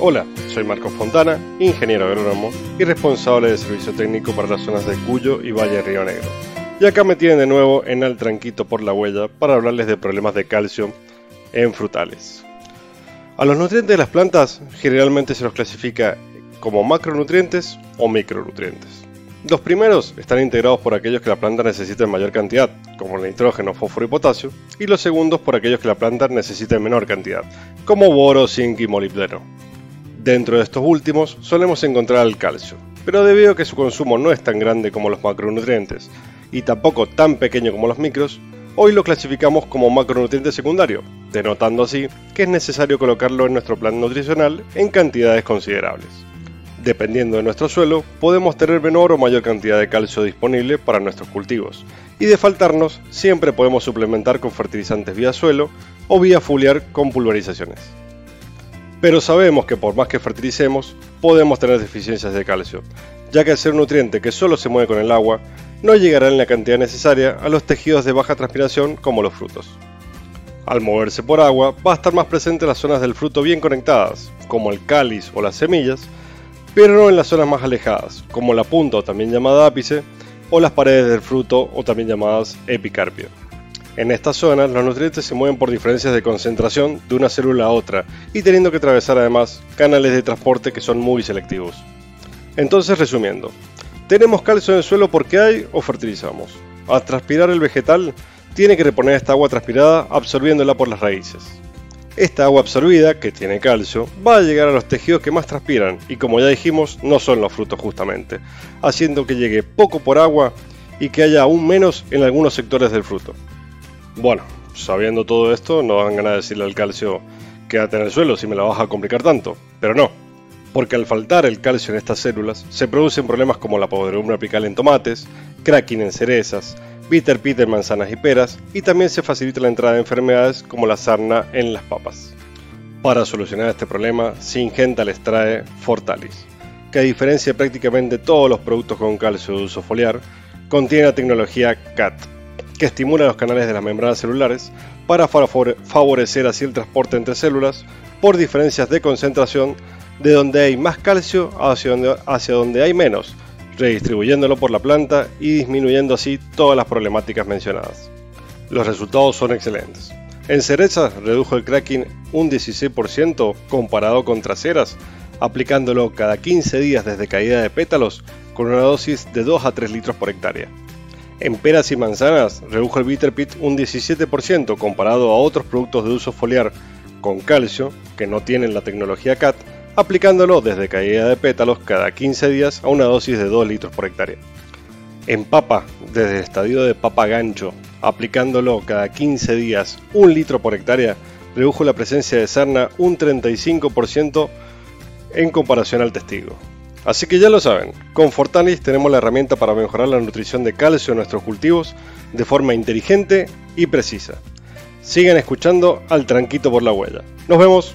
Hola, soy Marcos Fontana, ingeniero agrónomo y responsable de servicio técnico para las zonas de Cuyo y Valle Río Negro. Y acá me tienen de nuevo en Al Tranquito por la Huella para hablarles de problemas de calcio en frutales. A los nutrientes de las plantas generalmente se los clasifica como macronutrientes o micronutrientes. Los primeros están integrados por aquellos que la planta necesita en mayor cantidad, como el nitrógeno, fósforo y potasio, y los segundos por aquellos que la planta necesita en menor cantidad, como boro, zinc y molibdeno. Dentro de estos últimos solemos encontrar el calcio, pero debido a que su consumo no es tan grande como los macronutrientes y tampoco tan pequeño como los micros, hoy lo clasificamos como macronutriente secundario, denotando así que es necesario colocarlo en nuestro plan nutricional en cantidades considerables. Dependiendo de nuestro suelo, podemos tener menor o mayor cantidad de calcio disponible para nuestros cultivos, y de faltarnos, siempre podemos suplementar con fertilizantes vía suelo o vía foliar con pulverizaciones. Pero sabemos que por más que fertilicemos, podemos tener deficiencias de calcio, ya que al ser un nutriente que solo se mueve con el agua, no llegará en la cantidad necesaria a los tejidos de baja transpiración como los frutos. Al moverse por agua, va a estar más presente en las zonas del fruto bien conectadas, como el cáliz o las semillas, pero no en las zonas más alejadas, como la punta o también llamada ápice, o las paredes del fruto o también llamadas epicarpio. En estas zonas, los nutrientes se mueven por diferencias de concentración de una célula a otra y teniendo que atravesar además canales de transporte que son muy selectivos. Entonces, resumiendo, tenemos calcio en el suelo porque hay o fertilizamos. Al transpirar el vegetal, tiene que reponer esta agua transpirada absorbiéndola por las raíces. Esta agua absorbida, que tiene calcio, va a llegar a los tejidos que más transpiran y como ya dijimos, no son los frutos justamente, haciendo que llegue poco por agua y que haya aún menos en algunos sectores del fruto. Bueno, sabiendo todo esto, no ganas de decirle al calcio quédate en el suelo si me la vas a complicar tanto. Pero no, porque al faltar el calcio en estas células, se producen problemas como la podredumbre apical en tomates, cracking en cerezas, bitter pit en manzanas y peras, y también se facilita la entrada de enfermedades como la sarna en las papas. Para solucionar este problema, Singenta les trae Fortalis, que a diferencia de prácticamente todos los productos con calcio de uso foliar, contiene la tecnología CAT, que estimula los canales de las membranas celulares para favorecer así el transporte entre células por diferencias de concentración de donde hay más calcio hacia donde, hacia donde hay menos, redistribuyéndolo por la planta y disminuyendo así todas las problemáticas mencionadas. Los resultados son excelentes. En cerezas redujo el cracking un 16% comparado con traseras, aplicándolo cada 15 días desde caída de pétalos con una dosis de 2 a 3 litros por hectárea. En peras y manzanas redujo el bitter pit un 17% comparado a otros productos de uso foliar con calcio que no tienen la tecnología CAT, aplicándolo desde caída de pétalos cada 15 días a una dosis de 2 litros por hectárea. En papa, desde el estadio de papa gancho, aplicándolo cada 15 días 1 litro por hectárea, redujo la presencia de sarna un 35% en comparación al testigo. Así que ya lo saben, con Fortanis tenemos la herramienta para mejorar la nutrición de calcio en nuestros cultivos de forma inteligente y precisa. Sigan escuchando al Tranquito por la Huella. Nos vemos.